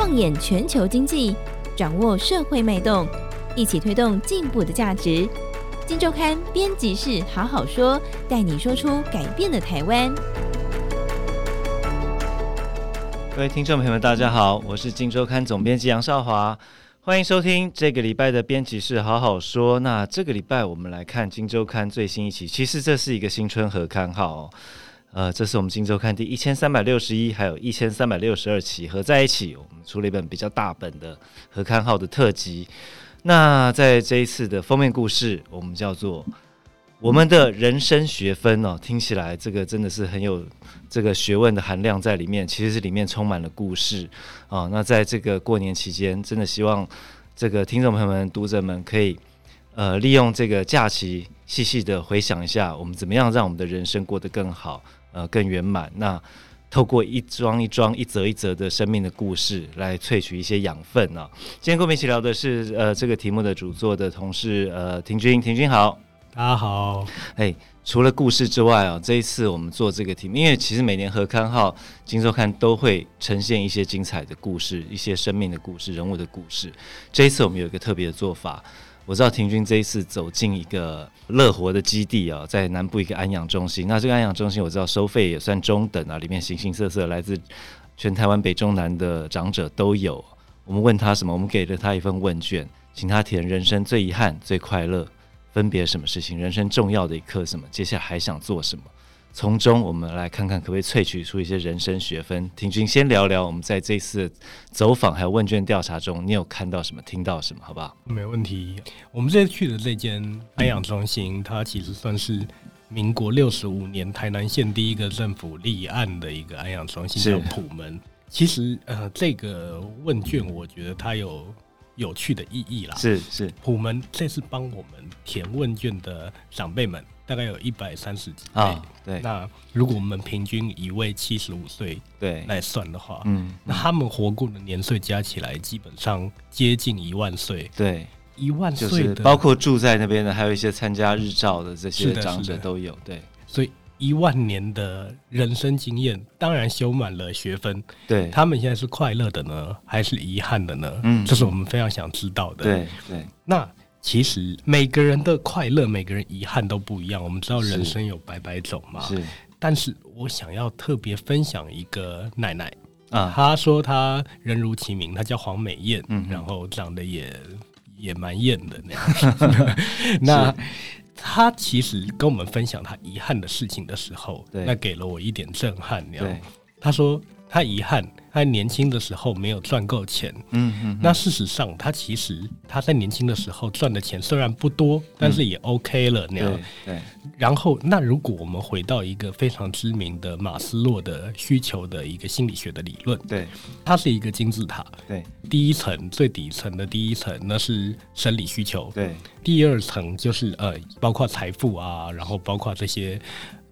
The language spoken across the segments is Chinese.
放眼全球经济，掌握社会脉动，一起推动进步的价值。金周刊编辑室好好说，带你说出改变的台湾。各位听众朋友们，大家好，我是金周刊总编辑杨少华，欢迎收听这个礼拜的编辑室好好说。那这个礼拜我们来看金周刊最新一期，其实这是一个新春合刊号。呃，这是我们今周刊第一千三百六十一，还有一千三百六十二期合在一起，我们出了一本比较大本的合刊号的特辑。那在这一次的封面故事，我们叫做我们的人生学分哦，听起来这个真的是很有这个学问的含量在里面。其实是里面充满了故事啊、哦。那在这个过年期间，真的希望这个听众朋友们、读者们可以呃利用这个假期，细细的回想一下，我们怎么样让我们的人生过得更好，呃，更圆满。那透过一桩一桩、一则一则的生命的故事，来萃取一些养分呢、啊。今天跟我们一起聊的是，呃，这个题目的主作的同事，呃，廷君，廷君好，大家好。哎，除了故事之外啊，这一次我们做这个题目，因为其实每年合刊号《金周刊》都会呈现一些精彩的故事，一些生命的故事、人物的故事。这一次我们有一个特别的做法。我知道亭均这一次走进一个乐活的基地啊，在南部一个安养中心。那这个安养中心我知道收费也算中等啊，里面形形色色来自全台湾北中南的长者都有。我们问他什么？我们给了他一份问卷，请他填人生最遗憾、最快乐分别什么事情，人生重要的一刻什么，接下来还想做什么。从中，我们来看看可不可以萃取出一些人生学分。婷君先聊聊，我们在这次走访还有问卷调查中，你有看到什么、听到什么，好不好？没问题。我们这次去的这间安养中心，它其实算是民国六十五年台南县第一个政府立案的一个安养中心，叫普门。其实，呃，这个问卷我觉得它有有趣的意义啦。是是，普门这次帮我们填问卷的长辈们。大概有一百三十几啊，对。那如果我们平均一位七十五岁对来算的话，嗯，那他们活过的年岁加起来基本上接近一万岁，对，一万岁的，包括住在那边的，还有一些参加日照的这些长者都有，对。所以一万年的人生经验，当然修满了学分。对，他们现在是快乐的呢，还是遗憾的呢？嗯，这是我们非常想知道的。对对，那。其实每个人的快乐，每个人遗憾都不一样。我们知道人生有百百种嘛，是。但是我想要特别分享一个奶奶啊，她说她人如其名，她叫黄美艳，嗯，然后长得也也蛮艳的那样。那她其实跟我们分享他遗憾的事情的时候，那给了我一点震撼。你知道吗？他说她遗憾。他年轻的时候没有赚够钱，嗯嗯，那事实上他其实他在年轻的时候赚的钱虽然不多，但是也 OK 了那样。对。然后，那如果我们回到一个非常知名的马斯洛的需求的一个心理学的理论，对，它是一个金字塔，对，第一层最底层的第一层那是生理需求，对，第二层就是呃包括财富啊，然后包括这些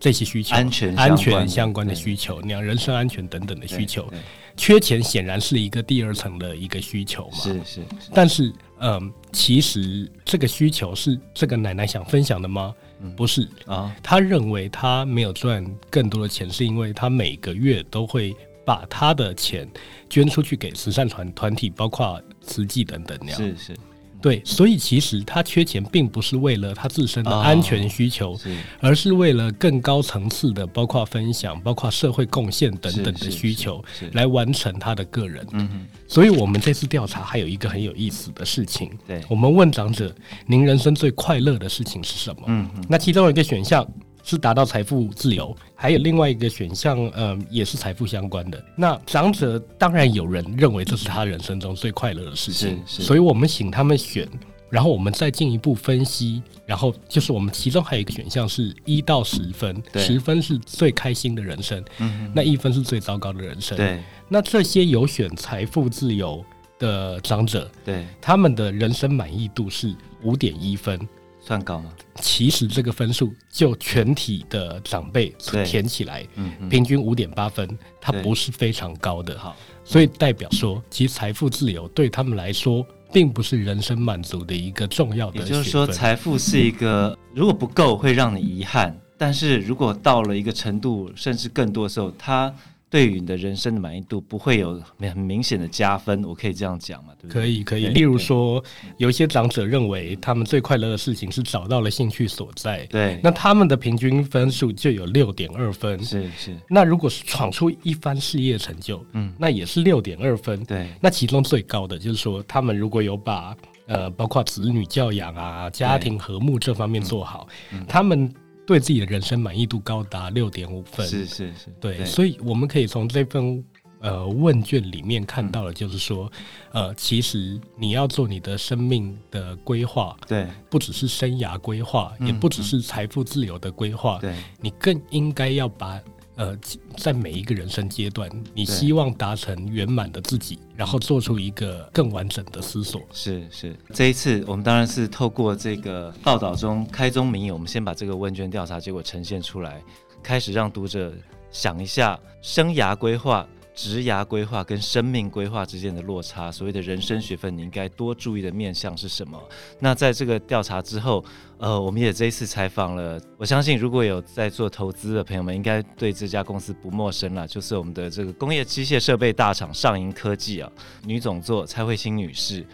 这些需求，安全安全相关的需求，那样人身安全等等的需求。缺钱显然是一个第二层的一个需求嘛，是是，是。但是，嗯、呃，其实这个需求是这个奶奶想分享的吗？嗯、不是啊。她认为她没有赚更多的钱，是因为她每个月都会把她的钱捐出去给慈善团团体，包括慈济等等那样。是是。对，所以其实他缺钱，并不是为了他自身的安全需求，哦、是而是为了更高层次的，包括分享、包括社会贡献等等的需求，来完成他的个人。嗯，所以我们这次调查还有一个很有意思的事情，对，我们问长者：“您人生最快乐的事情是什么？”嗯哼，那其中有一个选项。是达到财富自由，还有另外一个选项，呃，也是财富相关的。那长者当然有人认为这是他人生中最快乐的事情，所以我们请他们选，然后我们再进一步分析，然后就是我们其中还有一个选项是一到十分，十分是最开心的人生，嗯，那一分是最糟糕的人生。对，那这些有选财富自由的长者，对，他们的人生满意度是五点一分。算高吗？其实这个分数就全体的长辈填起来，平均五点八分，它不是非常高的。好，所以代表说，其实财富自由对他们来说，并不是人生满足的一个重要的。也就是说，财富是一个如果不够会让你遗憾，但是如果到了一个程度，甚至更多的时候，它对于你的人生的满意度不会有很明显的加分，我可以这样讲嘛？对不对？可以，可以。例如说，有一些长者认为他们最快乐的事情是找到了兴趣所在，对，那他们的平均分数就有六点二分，是是。那如果是闯出一番事业成就，嗯，那也是六点二分，对。那其中最高的就是说，他们如果有把呃，包括子女教养啊、家庭和睦这方面做好，他们。对自己的人生满意度高达六点五分，是是是，对，对，所以我们可以从这份呃问卷里面看到的，就是说，嗯、呃，其实你要做你的生命的规划，对，不只是生涯规划，嗯、也不只是财富自由的规划，对，你更应该要把。呃，在每一个人生阶段，你希望达成圆满的自己，然后做出一个更完整的思索。是是，这一次我们当然是透过这个报道中开宗明义，我们先把这个问卷调查结果呈现出来，开始让读者想一下生涯规划。职涯规划跟生命规划之间的落差，所谓的人生学分，你应该多注意的面向是什么？那在这个调查之后，呃，我们也这一次采访了，我相信如果有在做投资的朋友们，应该对这家公司不陌生了，就是我们的这个工业机械设备大厂上银科技啊，女总座蔡慧欣女士，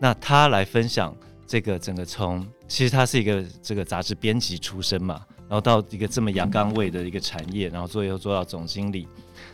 那她来分享这个整个从，其实她是一个这个杂志编辑出身嘛，然后到一个这么阳刚味的一个产业，然后最后做到总经理。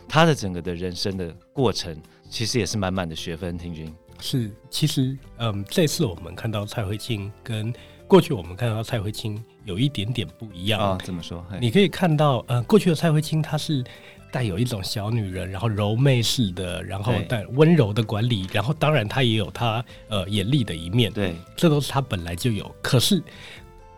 他的整个的人生的过程，其实也是满满的学分。听君是，其实，嗯，这次我们看到蔡慧清跟过去我们看到蔡慧清有一点点不一样啊。怎么说？你可以看到，呃，过去的蔡慧清她是带有一种小女人，然后柔媚式的，然后带温柔的管理，然后当然她也有她呃严厉的一面。对，这都是她本来就有。可是。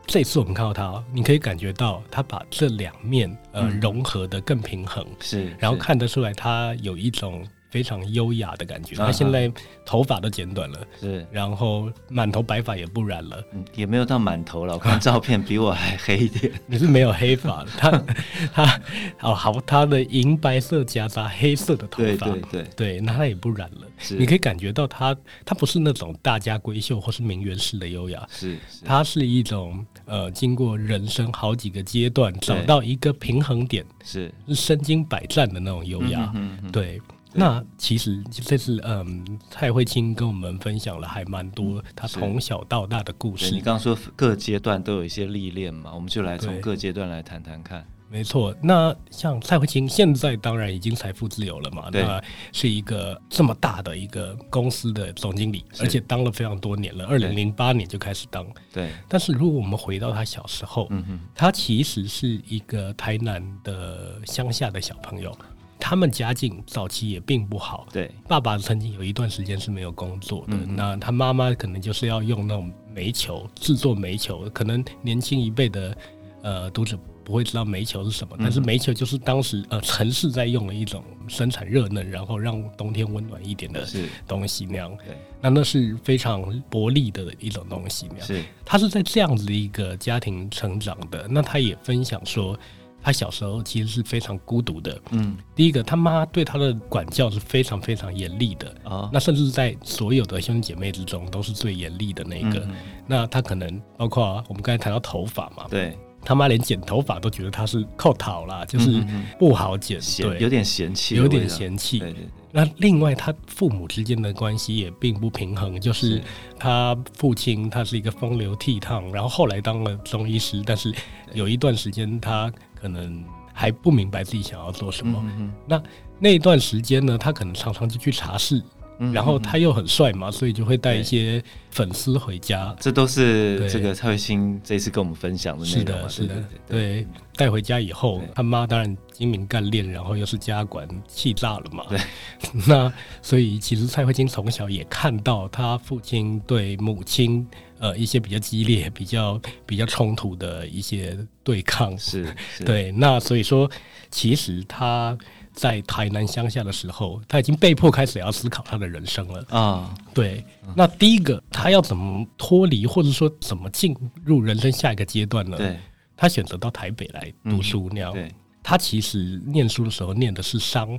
这次我们看到他，你可以感觉到他把这两面呃、嗯、融合的更平衡，是，然后看得出来他有一种。非常优雅的感觉，他现在头发都剪短了，是，然后满头白发也不染了，嗯，也没有到满头了。我看照片比我还黑一点，你是没有黑发，他 他哦好，他的银白色夹杂黑色的头发，对对对，对，那他也不染了，是，你可以感觉到他他不是那种大家闺秀或是名媛式的优雅，是，他是一种呃经过人生好几个阶段找到一个平衡点，是是身经百战的那种优雅，嗯嗯，对。那其实这次，嗯，蔡慧清跟我们分享了还蛮多他从小到大的故事。你刚刚说各阶段都有一些历练嘛，我们就来从各阶段来谈谈看。没错，那像蔡慧清现在当然已经财富自由了嘛，那是一个这么大的一个公司的总经理，而且当了非常多年了，二零零八年就开始当。对。但是如果我们回到他小时候，嗯哼，他其实是一个台南的乡下的小朋友。他们家境早期也并不好，对，爸爸曾经有一段时间是没有工作的，嗯、那他妈妈可能就是要用那种煤球制作煤球，可能年轻一辈的呃读者不会知道煤球是什么，嗯、但是煤球就是当时呃城市在用的一种生产热能，然后让冬天温暖一点的东西那样，对，那那是非常薄利的一种东西那样，是，他是在这样子的一个家庭成长的，那他也分享说。他小时候其实是非常孤独的。嗯，第一个，他妈对他的管教是非常非常严厉的。啊。那甚至在所有的兄弟姐妹之中，都是最严厉的那个。那他可能包括我们刚才谈到头发嘛，对，他妈连剪头发都觉得他是扣讨啦，就是不好剪，对，有点嫌弃，有点嫌弃。对对对。那另外，他父母之间的关系也并不平衡，就是他父亲他是一个风流倜傥，然后后来当了中医师，但是有一段时间他。可能还不明白自己想要做什么。那那一段时间呢，他可能常常就去茶室，嗯、然后他又很帅嘛，所以就会带一些粉丝回家。这都是这个蔡慧欣这次跟我们分享的内容。是的，是的，对。带回家以后，他妈当然精明干练，然后又是家管，气炸了嘛。对。那所以其实蔡慧欣从小也看到他父亲对母亲。呃，一些比较激烈、比较比较冲突的一些对抗，是，是对。那所以说，其实他在台南乡下的时候，他已经被迫开始要思考他的人生了啊。对，那第一个，他要怎么脱离，或者说怎么进入人生下一个阶段呢？对，他选择到台北来读书那样。对，他其实念书的时候念的是商。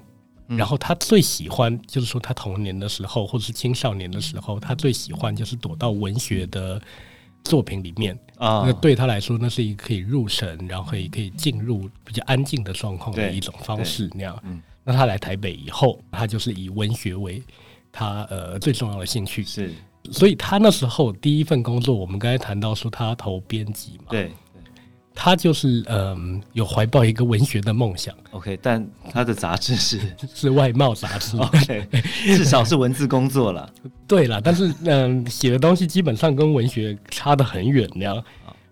然后他最喜欢，就是说他童年的时候，或者是青少年的时候，他最喜欢就是躲到文学的作品里面啊。那对他来说，那是一个可以入神，然后可以可以进入比较安静的状况的一种方式。那样，那他来台北以后，他就是以文学为他呃最重要的兴趣。是，所以他那时候第一份工作，我们刚才谈到说他投编辑嘛。对。他就是嗯、呃，有怀抱一个文学的梦想。OK，但他的杂志是 是外贸杂志。OK，至少是文字工作了。对了，但是嗯，写、呃、的东西基本上跟文学差得很远那样。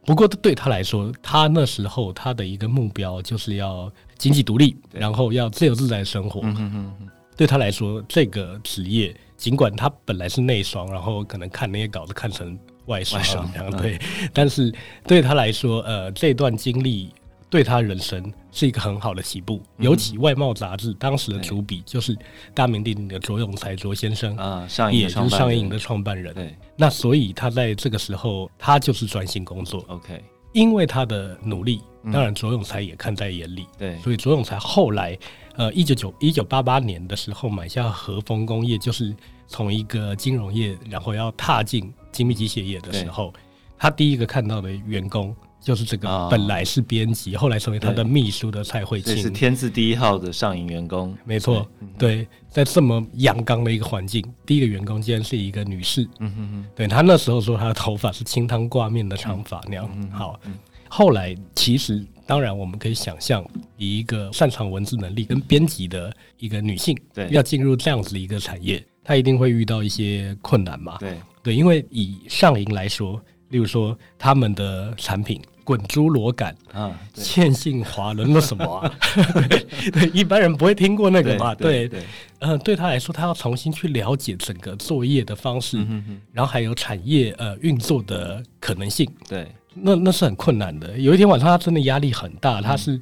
不过对他来说，他那时候他的一个目标就是要经济独立，然后要自由自在的生活。嗯哼哼哼。对他来说，这个职业尽管他本来是内双，然后可能看那些稿子看成。外双这样对，但是对他来说，呃，这段经历对他人生是一个很好的起步。尤其外贸杂志当时的主笔就是大名鼎鼎的卓永才卓先生啊，也就是上影的创办人。对，那所以他在这个时候，他就是专心工作。OK，因为他的努力，当然卓永才也看在眼里。对，所以卓永才后来，呃，一九九一九八八年的时候买下和丰工业，就是从一个金融业，然后要踏进。精密机械业的时候，他第一个看到的员工就是这个，本来是编辑，后来成为他的秘书的蔡慧清，是天字第一号的上影员工。没错，对，在这么阳刚的一个环境，第一个员工竟然是一个女士。嗯哼哼，对，他那时候说她的头发是清汤挂面的长发那样。好，后来其实当然我们可以想象，以一个擅长文字能力跟编辑的一个女性，对，要进入这样子的一个产业，她一定会遇到一些困难嘛。对。对，因为以上银来说，例如说他们的产品滚珠螺杆啊，线性滑轮那什么啊 对，对，一般人不会听过那个嘛。对，对，嗯、呃，对他来说，他要重新去了解整个作业的方式，嗯、哼哼然后还有产业呃运作的可能性。对，那那是很困难的。有一天晚上，他真的压力很大。他是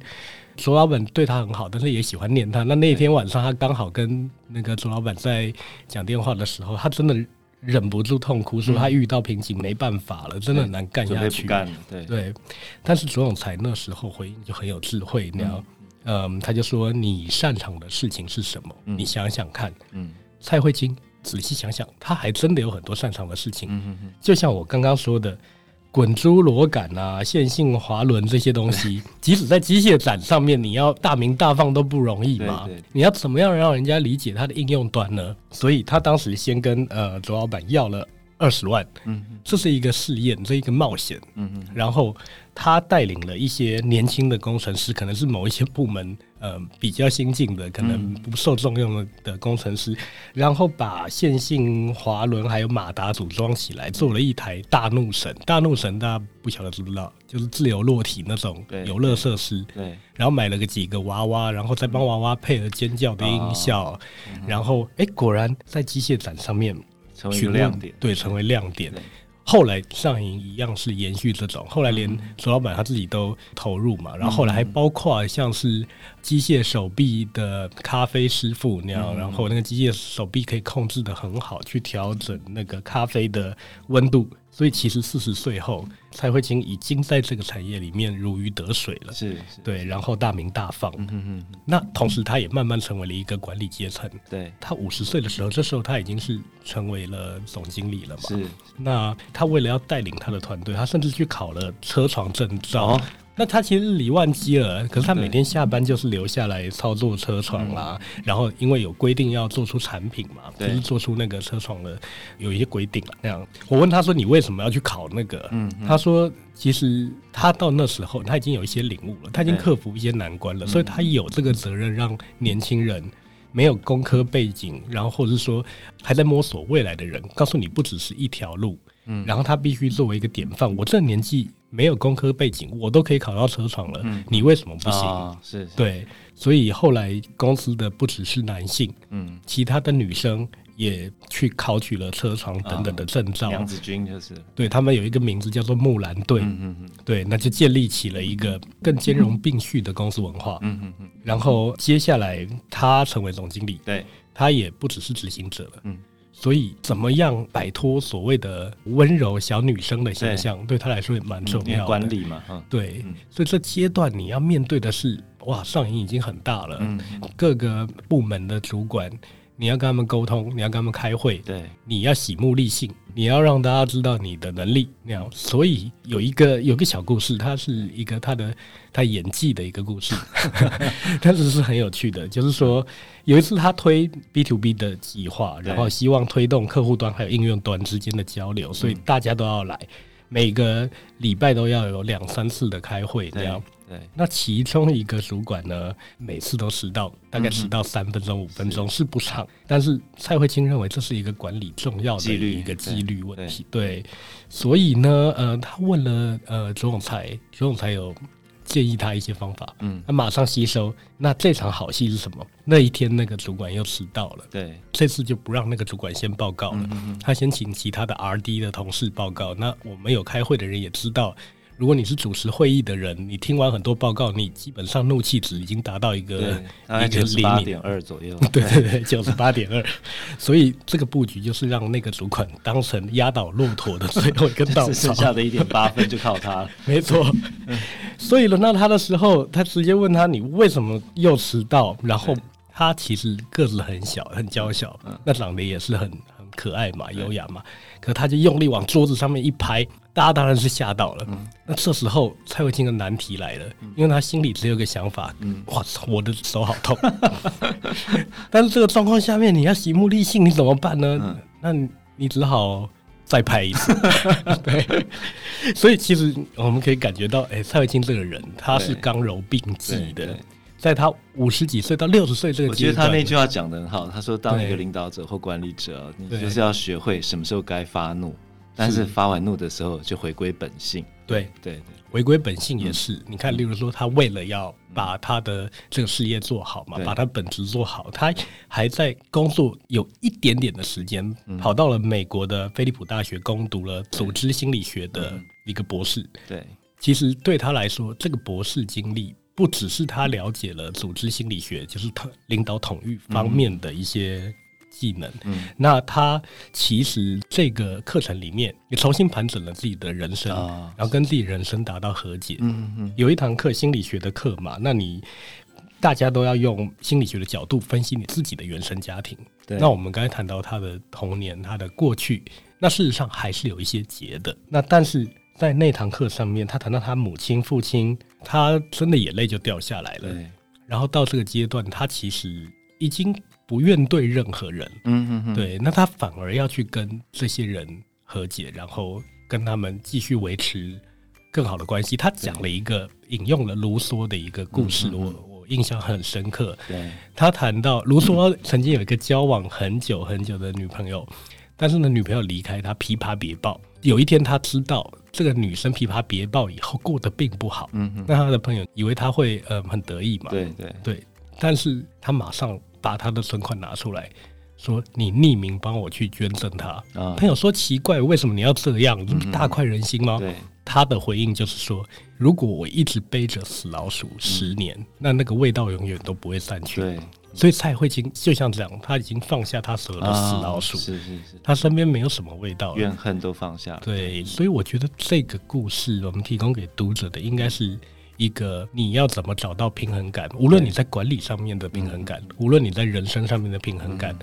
卓老板对他很好，但是也喜欢念他。那那一天晚上，他刚好跟那个卓老板在讲电话的时候，他真的。忍不住痛哭，说他遇到瓶颈，没办法了，嗯、真的很难干下去。对对，但是左永才那时候回应就很有智慧，那样，嗯，他就说：“你擅长的事情是什么？嗯、你想想看。”嗯，蔡慧晶仔细想想，他还真的有很多擅长的事情。嗯哼哼，就像我刚刚说的。滚珠螺杆啊，线性滑轮这些东西，即使在机械展上面，你要大名大放都不容易嘛。你要怎么样让人家理解它的应用端呢？所以他当时先跟呃卓老板要了二十万，嗯，这是一个试验，这是一个冒险，嗯嗯，然后他带领了一些年轻的工程师，可能是某一些部门。呃，比较新进的，可能不受重用的的工程师，嗯、然后把线性滑轮还有马达组装起来，做了一台大怒神。大怒神大家不晓得知不知道，就是自由落体那种游乐设施。对，对，然后买了个几个娃娃，然后再帮娃娃配了尖叫的音效，嗯、然后哎，果然在机械展上面成为亮点，对，成为亮点。后来上瘾一样是延续这种，后来连左老板他自己都投入嘛，然后后来还包括像是机械手臂的咖啡师傅那样，然后那个机械手臂可以控制的很好，去调整那个咖啡的温度。所以其实四十岁后，蔡慧清已经在这个产业里面如鱼得水了，是，是对，然后大名大放。嗯嗯，那同时他也慢慢成为了一个管理阶层。对，他五十岁的时候，这时候他已经是成为了总经理了嘛。是，那他为了要带领他的团队，他甚至去考了车床证照。哦那他其实是李万机了，可是他每天下班就是留下来操作车床啦。嗯、然后因为有规定要做出产品嘛，就是做出那个车床的有一些规定。那样，我问他说：“你为什么要去考那个？”嗯，他说：“其实他到那时候他已经有一些领悟了，他已经克服一些难关了，所以他有这个责任让年轻人没有工科背景，然后或者是说还在摸索未来的人，告诉你不只是一条路。嗯，然后他必须作为一个典范。我这年纪。”没有工科背景，我都可以考到车床了，嗯、你为什么不行？哦、是，是，对，所以后来公司的不只是男性，嗯，其他的女生也去考取了车床等等的证照。娘子军就是，对他们有一个名字叫做木兰队，嗯嗯嗯，对，那就建立起了一个更兼容并蓄的公司文化，嗯嗯嗯。然后接下来他成为总经理，对，他也不只是执行者了，嗯。所以，怎么样摆脱所谓的温柔小女生的形象，对，对他来说也蛮重要的。管理嘛，嗯、对，所以这阶段你要面对的是，哇，上瘾已经很大了，嗯、各个部门的主管，你要跟他们沟通，你要跟他们开会，对，你要喜目立信，你要让大家知道你的能力那样。所以有一个有一个小故事，它是一个他的他演技的一个故事，但是是很有趣的。就是说有一次他推 B to B 的计划，然后希望推动客户端还有应用端之间的交流，所以大家都要来。每个礼拜都要有两三次的开会，这样。对，那其中一个主管呢，每次都迟到，大概迟到三分钟、五分钟是不长。但是蔡慧清认为这是一个管理重要的一个纪律问题。对，所以呢，呃，他问了呃左总裁，左总裁有。建议他一些方法，嗯，他马上吸收。那这场好戏是什么？那一天那个主管又迟到了，对，这次就不让那个主管先报告了，嗯、他先请其他的 RD 的同事报告。那我们有开会的人也知道。如果你是主持会议的人，你听完很多报告，你基本上怒气值已经达到一个一个零点二左右。对对对，九十八点二。所以这个布局就是让那个主管当成压倒骆驼的最后一根稻草，剩下的一点八分就靠他了。没错。所以轮到他的时候，他直接问他：“你为什么又迟到？”然后他其实个子很小，很娇小，那长得也是很很可爱嘛，优雅嘛。可他就用力往桌子上面一拍。大家当然是吓到了。嗯、那这时候蔡慧清的难题来了，嗯、因为他心里只有个想法：嗯、哇操，我的手好痛。但是这个状况下面，你要惜目立信，你怎么办呢？嗯、那你只好再拍一次。对，所以其实我们可以感觉到，哎、欸，蔡慧清这个人，他是刚柔并济的。在他五十几岁到六十岁这个阶段，我觉得他那句话讲的很好。他说：“当一个领导者或管理者，你就是要学会什么时候该发怒。”但是发完怒的时候就回归本性，对对对，回归本性也是。你看，例如说他为了要把他的这个事业做好嘛，把他本职做好，他还在工作有一点点的时间，跑到了美国的菲利普大学攻读了组织心理学的一个博士。对，其实对他来说，这个博士经历不只是他了解了组织心理学，就是他领导统御方面的一些。技能，嗯，那他其实这个课程里面也重新盘整了自己的人生，哦、然后跟自己人生达到和解。嗯嗯，有一堂课心理学的课嘛，那你大家都要用心理学的角度分析你自己的原生家庭。对，那我们刚才谈到他的童年，他的过去，那事实上还是有一些结的。那但是在那堂课上面，他谈到他母亲、父亲，他真的眼泪就掉下来了。对，然后到这个阶段，他其实已经。不愿对任何人，嗯嗯嗯，对，那他反而要去跟这些人和解，然后跟他们继续维持更好的关系。他讲了一个引用了卢梭的一个故事，我我印象很深刻。对，他谈到卢梭曾经有一个交往很久很久的女朋友，但是呢，女朋友离开他，琵琶别抱。有一天，他知道这个女生琵琶别抱以后过得并不好，嗯嗯，那他的朋友以为他会呃很得意嘛，对对对，但是他马上。把他的存款拿出来，说你匿名帮我去捐赠他。啊、朋友说奇怪，为什么你要这样？大快人心吗？对，他的回应就是说，如果我一直背着死老鼠十年，嗯、那那个味道永远都不会散去。对，所以蔡慧清就像这样，他已经放下他所有的死老鼠，啊、是是是，他身边没有什么味道，怨恨都放下。对，所以我觉得这个故事我们提供给读者的应该是。一个你要怎么找到平衡感？无论你在管理上面的平衡感，无论你在人生上面的平衡感，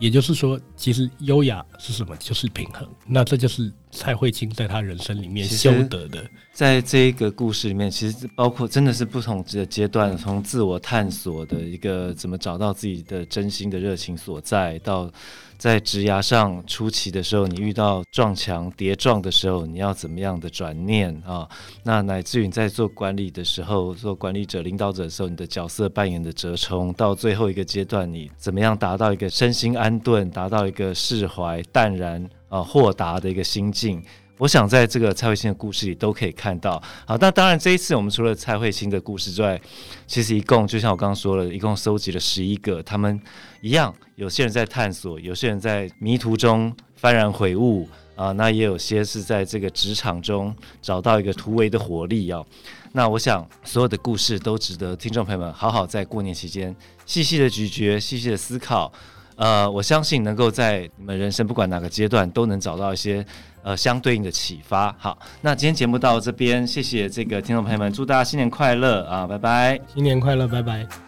也就是说，其实优雅是什么？就是平衡。那这就是蔡慧清在他人生里面修得的。在这一个故事里面，其实包括真的是不同的阶段，从自我探索的一个怎么找到自己的真心的热情所在，到。在职涯上初期的时候，你遇到撞墙跌撞的时候，你要怎么样的转念啊？那乃至于你在做管理的时候，做管理者、领导者的时候，你的角色扮演的折冲，到最后一个阶段，你怎么样达到一个身心安顿，达到一个释怀、淡然啊、豁达的一个心境？我想在这个蔡慧清的故事里都可以看到。好，那当然这一次我们除了蔡慧清的故事之外，其实一共就像我刚刚说了，一共收集了十一个，他们一样，有些人在探索，有些人在迷途中幡然悔悟啊，那也有些是在这个职场中找到一个突围的活力啊。那我想所有的故事都值得听众朋友们好好在过年期间细细的咀嚼、细细的思考。呃，我相信能够在你们人生不管哪个阶段都能找到一些。呃，相对应的启发。好，那今天节目到这边，谢谢这个听众朋友们，祝大家新年快乐啊，拜拜，新年快乐，拜拜。